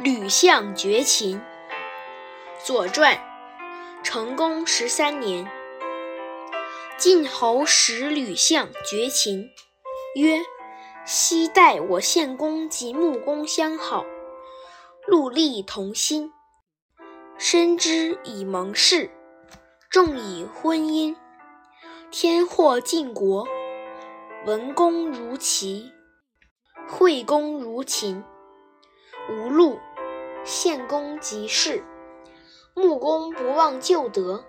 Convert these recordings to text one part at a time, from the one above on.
吕相绝秦，《左传》成公十三年，晋侯使吕相绝秦，曰：“昔代我献公及穆公相好，戮力同心，深知以盟誓，重以婚姻。天祸晋国，文公如齐，惠公如秦。”无禄，献公即事。穆公不忘旧德，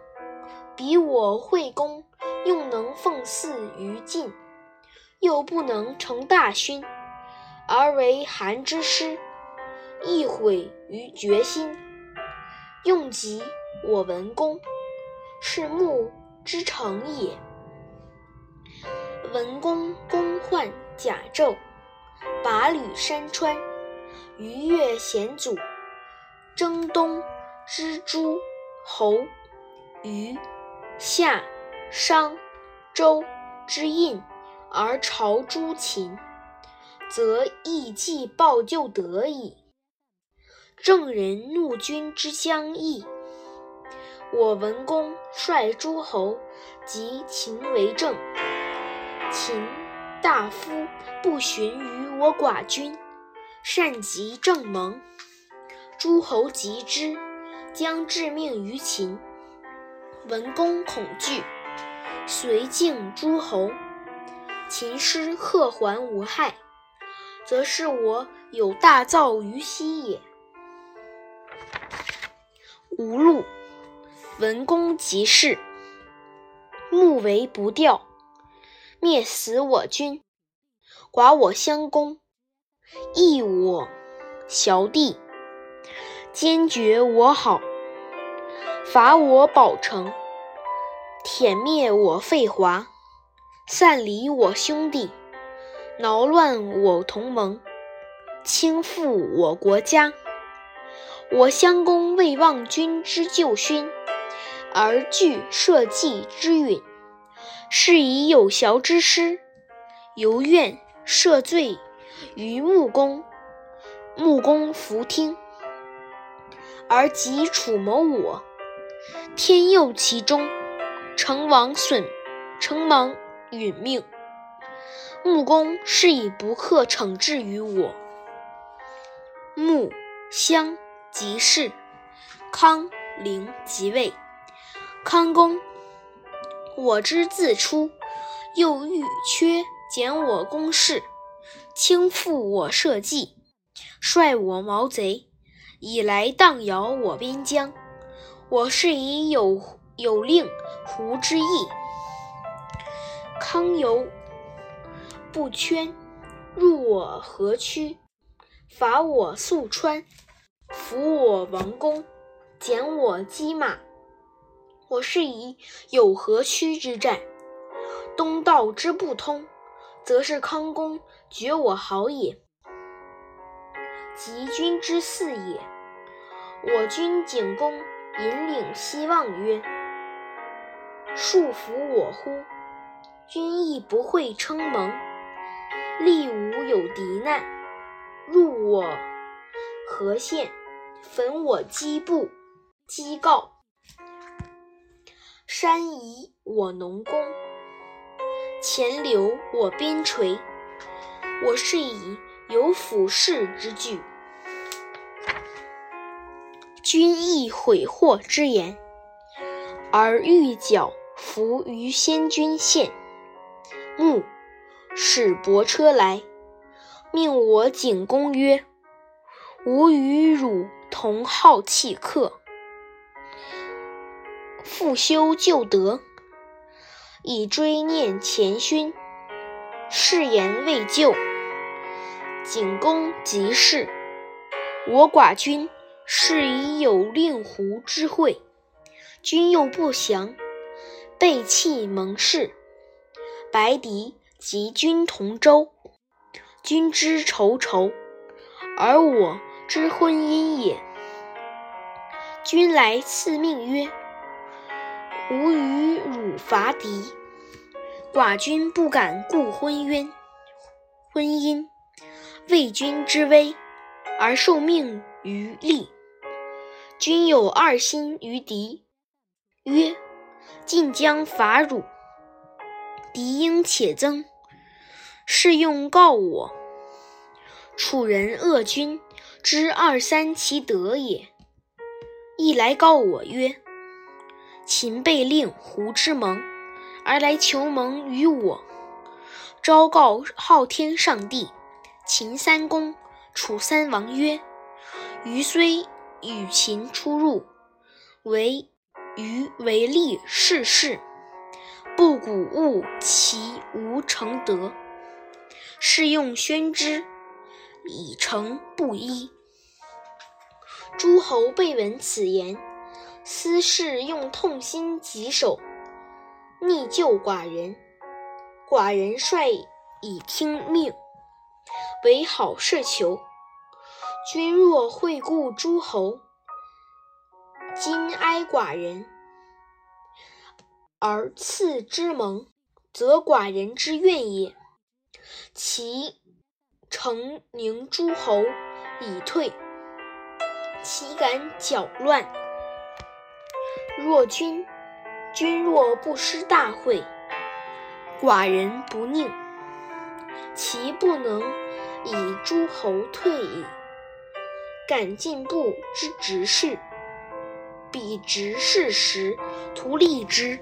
比我惠公用能奉祀于晋，又不能成大勋，而为韩之师，亦毁于决心。用及我文公，是穆之成也。文公公患甲胄，拔履山川。逾越险阻，征东之诸侯，虞、夏、商、周之印，而朝诸秦，则亦既报旧德矣。郑人怒君之将义，我文公率诸侯及秦为政，秦大夫不循于我寡君。善及正盟，诸侯及之，将致命于秦。文公恐惧，遂敬诸侯。秦师贺还无害，则是我有大造于西也。无禄，文公即事，木为不掉，灭死我君，寡我相公。益我小弟，坚决我好，伐我保城，殄灭我废华，散离我兄弟，挠乱我同盟，倾覆我国家。我襄公未忘君之旧勋，而惧社稷之允，是以有淆之师，犹愿赦罪。于穆公，穆公弗听，而及楚谋我，天佑其中，成王损，成王殒命。穆公是以不克惩治于我。穆襄即事，康陵即位。康公，我之自出，又欲缺减我公事。倾覆我社稷，率我毛贼，以来荡摇我边疆。我是以有有令狐之意。康游不圈，入我河曲，伐我宿川，俘我王宫，减我机马。我是以有河曲之战，东道之不通。则是康公觉我好也，及君之嗣也。我君景公引领希望曰：“束缚我乎？君亦不会称盟。立吾有敌难，入我河县，焚我基部，基告。山夷我农工。”前流我边陲，我是以有俯视之惧。君亦悔祸之言，而欲剿伏于先君县。穆使伯车来，命我景公曰：“吾与汝同好弃客，复修旧德。”以追念前勋，誓言未就。景公即事，我寡君是以有令狐之会，君又不降，背弃盟誓。白狄及君同舟，君之仇仇，而我之婚姻也。君来赐命曰。吾与汝伐敌，寡君不敢顾婚冤。婚姻，为君之危，而受命于利。君有二心于敌，曰：晋将伐汝，敌应且增，是用告我。楚人恶君，知二三其德也。亦来告我曰：秦被令胡之盟，而来求盟于我。昭告昊天上帝、秦三公、楚三王曰：余虽。与秦出入，为余为利世事，不鼓舞其无成德。是用宣之，以成不一。诸侯备闻此言，思是用痛心疾首，逆救寡人。寡人率以听命，为好事求。君若惠顾诸侯，今哀寡人而赐之盟，则寡人之愿也。其诚宁诸侯以退，岂敢搅乱？若君君若不失大会，寡人不宁，其不能以诸侯退矣。敢进步之执事，彼执事时，图利之。